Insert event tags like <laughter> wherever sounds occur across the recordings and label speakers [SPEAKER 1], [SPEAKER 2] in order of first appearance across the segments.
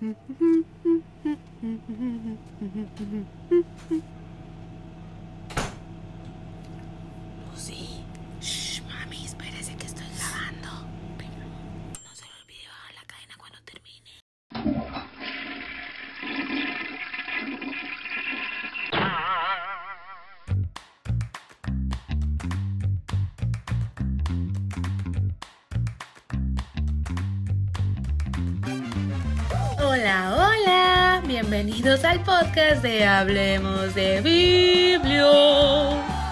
[SPEAKER 1] フフフフフフフフフフ Hola, hola, bienvenidos al podcast de Hablemos de Biblio.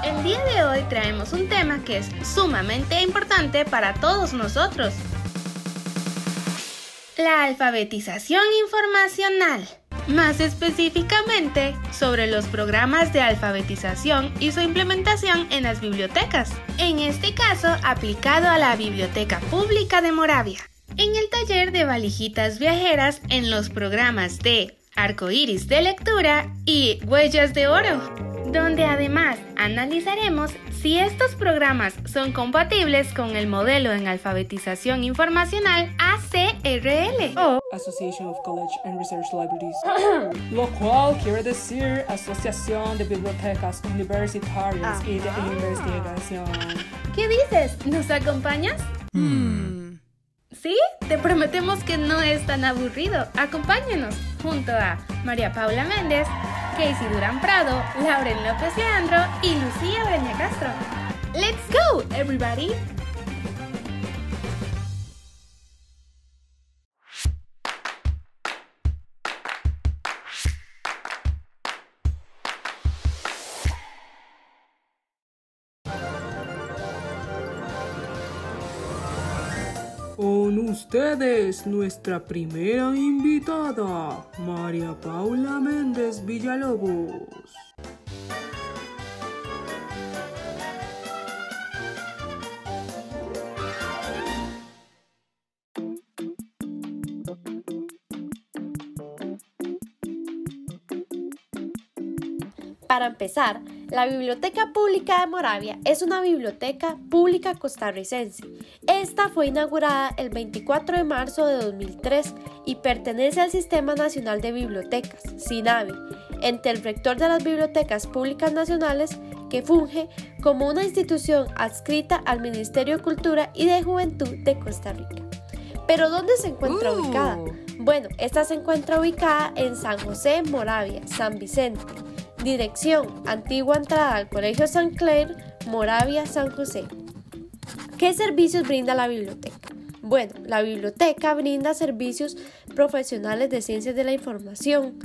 [SPEAKER 1] El día de hoy traemos un tema que es sumamente importante para todos nosotros. La alfabetización informacional. Más específicamente, sobre los programas de alfabetización y su implementación en las bibliotecas. En este caso, aplicado a la Biblioteca Pública de Moravia. En el taller de valijitas viajeras en los programas de Arcoíris de lectura y Huellas de Oro, donde además analizaremos si estos programas son compatibles con el modelo en alfabetización informacional ACRL o
[SPEAKER 2] Association of College and Research Libraries, <coughs> lo cual quiere decir Asociación de Bibliotecas Universitarias y de Investigación.
[SPEAKER 1] ¿Qué dices? ¿Nos acompañas? ¿Sí? Te prometemos que no es tan aburrido. Acompáñenos junto a María Paula Méndez, Casey Durán Prado, Lauren López Leandro y Lucía Breña Castro. ¡Let's go, everybody!
[SPEAKER 2] Ustedes, nuestra primera invitada, María Paula Méndez Villalobos.
[SPEAKER 3] Para empezar, la Biblioteca Pública de Moravia es una biblioteca pública costarricense. Esta fue inaugurada el 24 de marzo de 2003 y pertenece al Sistema Nacional de Bibliotecas, SINABI, entre el rector de las Bibliotecas Públicas Nacionales, que funge como una institución adscrita al Ministerio de Cultura y de Juventud de Costa Rica. Pero ¿dónde se encuentra
[SPEAKER 2] Uh.
[SPEAKER 3] ubicada? Bueno, esta se encuentra ubicada en San José, Moravia, San Vicente. Dirección, antigua entrada al Colegio San Clair, Moravia, San José. ¿Qué servicios brinda la biblioteca? Bueno, la biblioteca brinda servicios profesionales de ciencias de la información.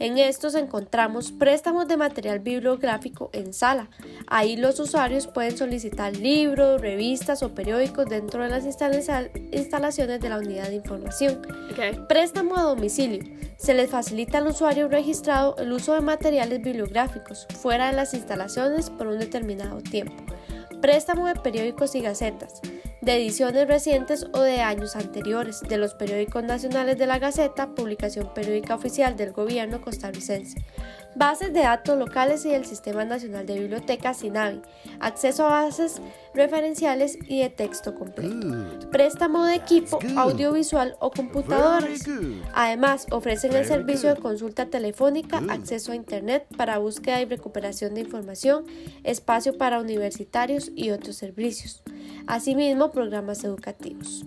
[SPEAKER 3] En estos encontramos préstamos de material bibliográfico en sala. Ahí los usuarios pueden solicitar libros, revistas o periódicos dentro de las instala- instalaciones de la unidad de información. Préstamo a domicilio. Se les facilita al usuario registrado el uso de materiales bibliográficos fuera de las instalaciones por un determinado tiempo. Préstamo de periódicos y gacetas, de ediciones recientes o de años anteriores, de los periódicos nacionales de la Gaceta, publicación periódica oficial del gobierno costarricense. Bases de datos locales y del Sistema Nacional de Bibliotecas SINABI. Acceso a bases referenciales y de texto completo. Préstamo de equipo audiovisual o computadoras. Además, ofrecen el servicio de consulta telefónica, acceso a Internet para búsqueda y recuperación de información, espacio para universitarios y otros servicios. Asimismo, programas educativos.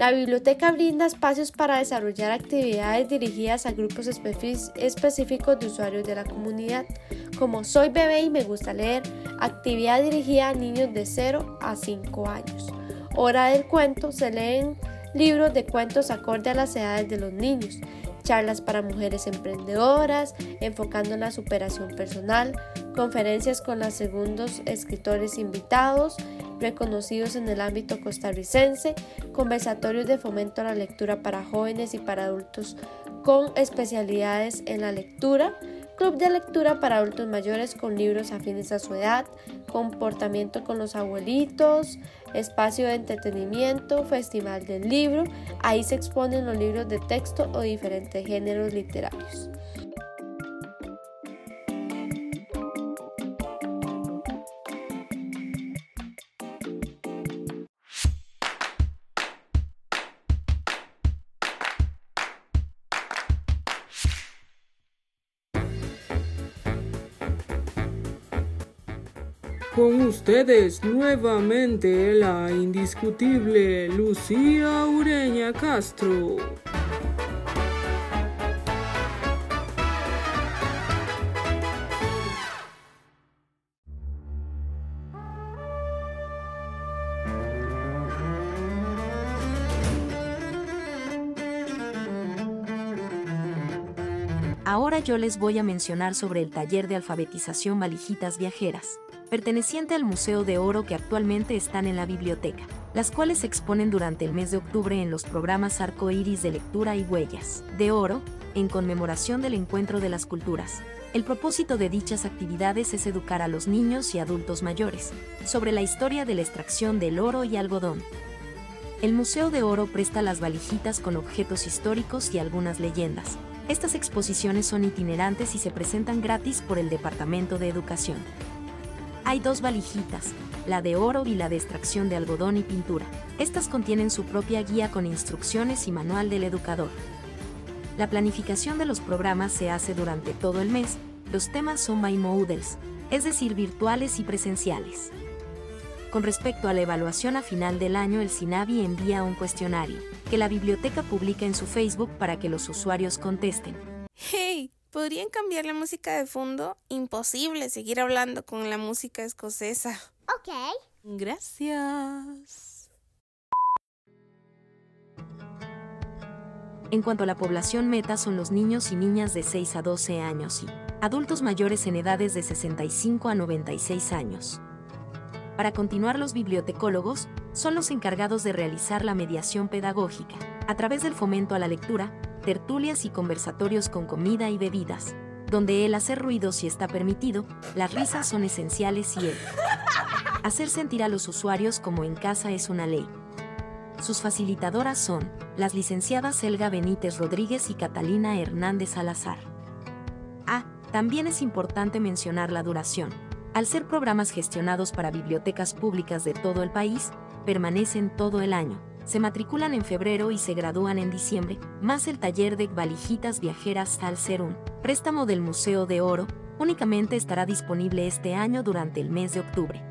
[SPEAKER 3] La biblioteca brinda espacios para desarrollar actividades dirigidas a grupos específicos de usuarios de la comunidad, como Soy bebé y me gusta leer, actividad dirigida a niños de 0 a 5 años. Hora del cuento, se leen libros de cuentos acorde a las edades de los niños, charlas para mujeres emprendedoras, enfocando en la superación personal, conferencias con los segundos escritores invitados, reconocidos en el ámbito costarricense, conversatorios de fomento a la lectura para jóvenes y para adultos con especialidades en la lectura, club de lectura para adultos mayores con libros afines a su edad, comportamiento con los abuelitos, espacio de entretenimiento, festival del libro, ahí se exponen los libros de texto o diferentes géneros literarios.
[SPEAKER 2] Con ustedes nuevamente la indiscutible Lucía Ureña Castro.
[SPEAKER 4] Ahora yo les voy a mencionar sobre el taller de alfabetización Valijitas Viajeras, perteneciente al Museo de Oro que actualmente están en la biblioteca, las cuales se exponen durante el mes de octubre en los programas Arco Iris de Lectura y Huellas de Oro, en conmemoración del Encuentro de las Culturas. El propósito de dichas actividades es educar a los niños y adultos mayores sobre la historia de la extracción del oro y algodón. El Museo de Oro presta las valijitas con objetos históricos y algunas leyendas, estas exposiciones son itinerantes y se presentan gratis por el Departamento de Educación. Hay dos valijitas, la de oro y la de extracción de algodón y pintura. Estas contienen su propia guía con instrucciones y manual del educador. La planificación de los programas se hace durante todo el mes. Los temas son bimodals, es decir, virtuales y presenciales. Con respecto a la evaluación a final del año, el SINAVI envía un cuestionario que la biblioteca publica en su Facebook para que los usuarios contesten.
[SPEAKER 1] Hey, ¿podrían cambiar la música de fondo? Imposible seguir hablando con la música escocesa.
[SPEAKER 5] Ok.
[SPEAKER 1] Gracias.
[SPEAKER 4] En cuanto a la población meta son los niños y niñas de 6 a 12 años y adultos mayores en edades de 65 a 96 años. Para continuar, los bibliotecólogos son los encargados de realizar la mediación pedagógica, a través del fomento a la lectura, tertulias y conversatorios con comida y bebidas, donde el hacer ruido si está permitido, las risas son esenciales y el hacer sentir a los usuarios como en casa es una ley. Sus facilitadoras son las licenciadas Elga Benítez Rodríguez y Catalina Hernández Salazar. Ah, también es importante mencionar la duración al ser programas gestionados para bibliotecas públicas de todo el país, permanecen todo el año. Se matriculan en febrero y se gradúan en diciembre, más el taller de valijitas viajeras al ser un préstamo del Museo de Oro, únicamente estará disponible este año durante el mes de octubre.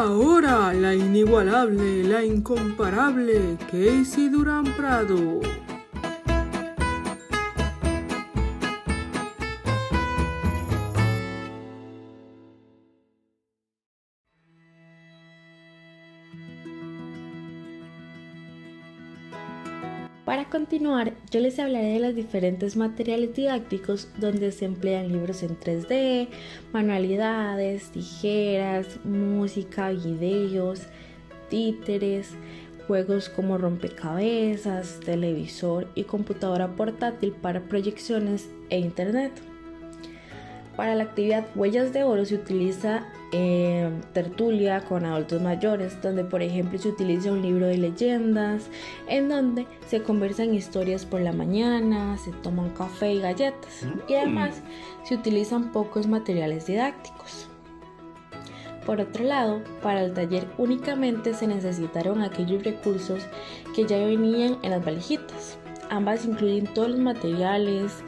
[SPEAKER 2] Ahora la inigualable, la incomparable Casey Durán Prado.
[SPEAKER 6] Para continuar, yo les hablaré de los diferentes materiales didácticos donde se emplean libros en 3D, manualidades, tijeras, música, videos, títeres, juegos como rompecabezas, televisor y computadora portátil para proyecciones e internet. Para la actividad Huellas de Oro se utiliza eh, tertulia con adultos mayores, donde por ejemplo se utiliza un libro de leyendas, en donde se conversan historias por la mañana, se toman café y galletas, y además se utilizan pocos materiales didácticos. Por otro lado, para el taller únicamente se necesitaron aquellos recursos que ya venían en las valijitas. Ambas incluyen todos los materiales,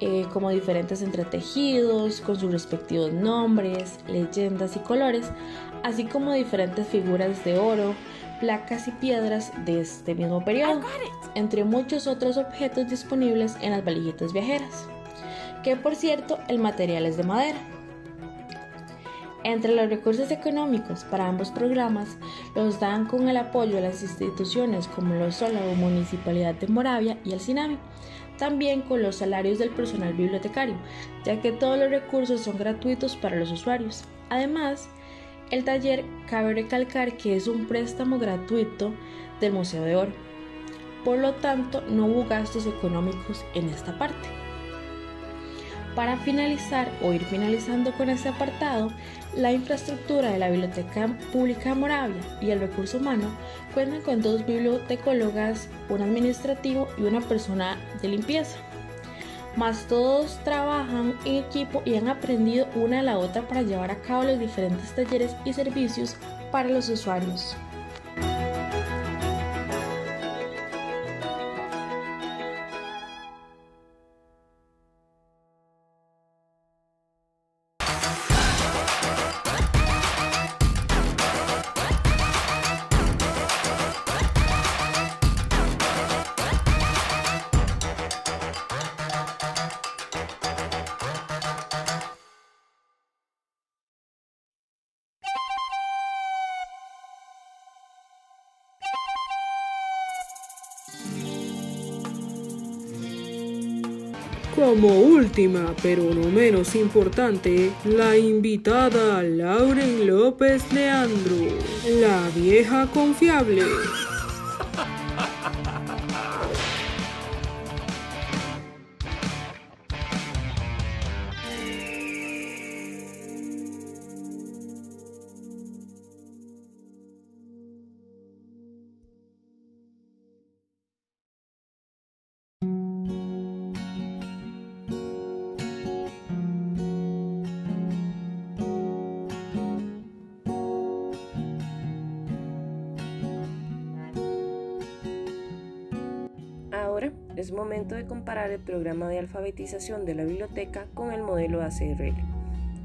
[SPEAKER 6] eh, como diferentes entretejidos con sus respectivos nombres, leyendas y colores, así como diferentes figuras de oro, placas y piedras de este mismo periodo, entre muchos otros objetos disponibles en las valijitas viajeras, que por cierto el material es de madera. Entre los recursos económicos para ambos programas los dan con el apoyo de las instituciones como lo son la Municipalidad de Moravia y el CINAVI, también con los salarios del personal bibliotecario, ya que todos los recursos son gratuitos para los usuarios. Además, el taller cabe recalcar que es un préstamo gratuito del Museo de Oro. por lo tanto no hubo gastos económicos en esta parte. Para finalizar o ir finalizando con este apartado, la infraestructura de la Biblioteca Pública de Moravia y el recurso humano cuentan con dos bibliotecólogas, un administrativo y una persona de limpieza. Más todos trabajan en equipo y han aprendido una a la otra para llevar a cabo los diferentes talleres y servicios para los usuarios.
[SPEAKER 2] Como última, pero no menos importante, la invitada Lauren López Leandro, la vieja confiable.
[SPEAKER 5] Es momento de comparar el programa de alfabetización de la biblioteca con el modelo ACRL.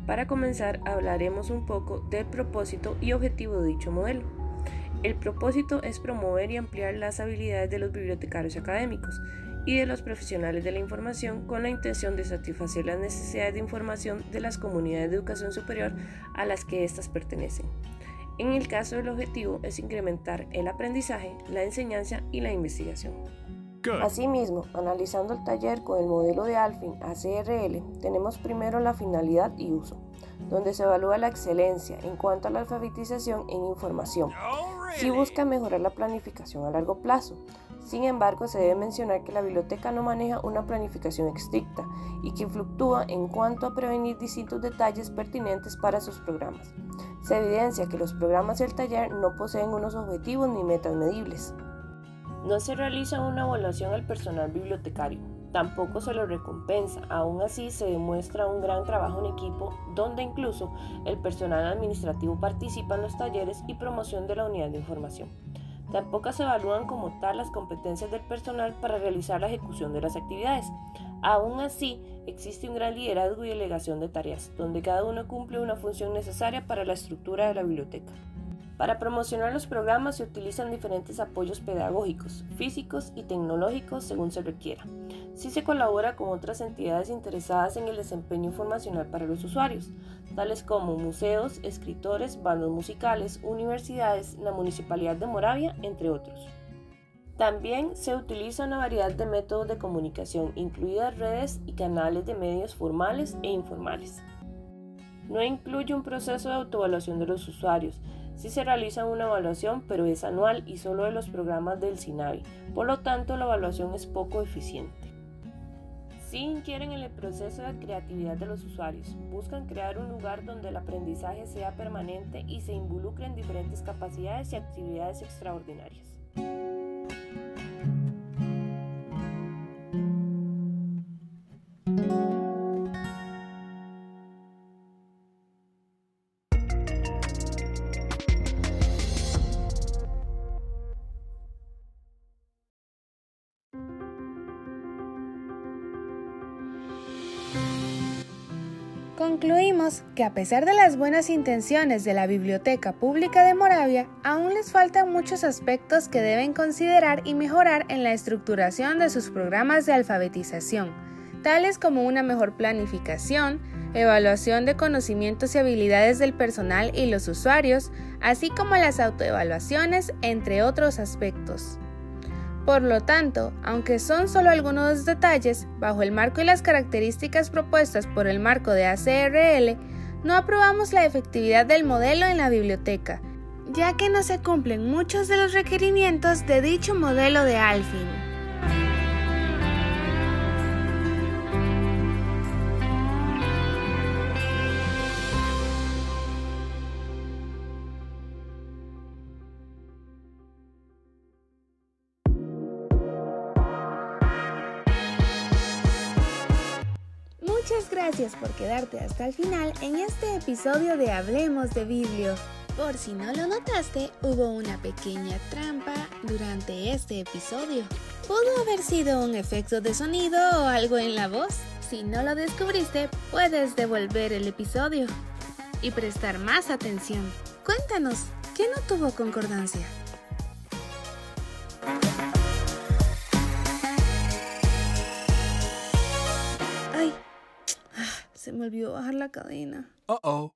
[SPEAKER 5] Para comenzar, hablaremos un poco del propósito y objetivo de dicho modelo. El propósito es promover y ampliar las habilidades de los bibliotecarios académicos y de los profesionales de la información con la intención de satisfacer las necesidades de información de las comunidades de educación superior a las que éstas pertenecen. En el caso del objetivo es incrementar el aprendizaje, la enseñanza y la investigación. Asimismo, analizando el taller con el modelo de Alfin ACRL, tenemos primero la finalidad y uso, donde se evalúa la excelencia en cuanto a la alfabetización en información. Si busca mejorar la planificación a largo plazo. Sin embargo, se debe mencionar que la biblioteca no maneja una planificación estricta y que fluctúa en cuanto a prevenir distintos detalles pertinentes para sus programas. Se evidencia que los programas del taller no poseen unos objetivos ni metas medibles. No se realiza una evaluación al personal bibliotecario, tampoco se lo recompensa, aún así se demuestra un gran trabajo en equipo donde incluso el personal administrativo participa en los talleres y promoción de la unidad de información. Tampoco se evalúan como tal las competencias del personal para realizar la ejecución de las actividades. Aún así, existe un gran liderazgo y delegación de tareas, donde cada uno cumple una función necesaria para la estructura de la biblioteca. Para promocionar los programas se utilizan diferentes apoyos pedagógicos, físicos y tecnológicos según se requiera. Sí se colabora con otras entidades interesadas en el desempeño informacional para los usuarios, tales como museos, escritores, bandos musicales, universidades, la Municipalidad de Moravia, entre otros. También se utiliza una variedad de métodos de comunicación, incluidas redes y canales de medios formales e informales. No incluye un proceso de autoevaluación de los usuarios, Sí se realiza una evaluación, pero es anual y solo de los programas del SINAVI, por lo tanto la evaluación es poco eficiente. Si inquieren en el proceso de creatividad de los usuarios, buscan crear un lugar donde el aprendizaje sea permanente y se involucren diferentes capacidades y actividades extraordinarias.
[SPEAKER 1] Que a pesar de las buenas intenciones de la Biblioteca Pública de Moravia, aún les faltan muchos aspectos que deben considerar y mejorar en la estructuración de sus programas de alfabetización, tales como una mejor planificación, evaluación de conocimientos y habilidades del personal y los usuarios, así como las autoevaluaciones, entre otros aspectos. Por lo tanto, aunque son solo algunos detalles, bajo el marco y las características propuestas por el marco de ACRL, no aprobamos la efectividad del modelo en la biblioteca, ya que no se cumplen muchos de los requerimientos de dicho modelo de Alfin. Gracias por quedarte hasta el final en este episodio de Hablemos de Biblio. Por si no lo notaste, hubo una pequeña trampa durante este episodio. Pudo haber sido un efecto de sonido o algo en la voz. Si no lo descubriste, puedes devolver el episodio y prestar más atención. Cuéntanos, ¿qué no tuvo concordancia? Me olvidó bajar la cadena.
[SPEAKER 7] Uh oh.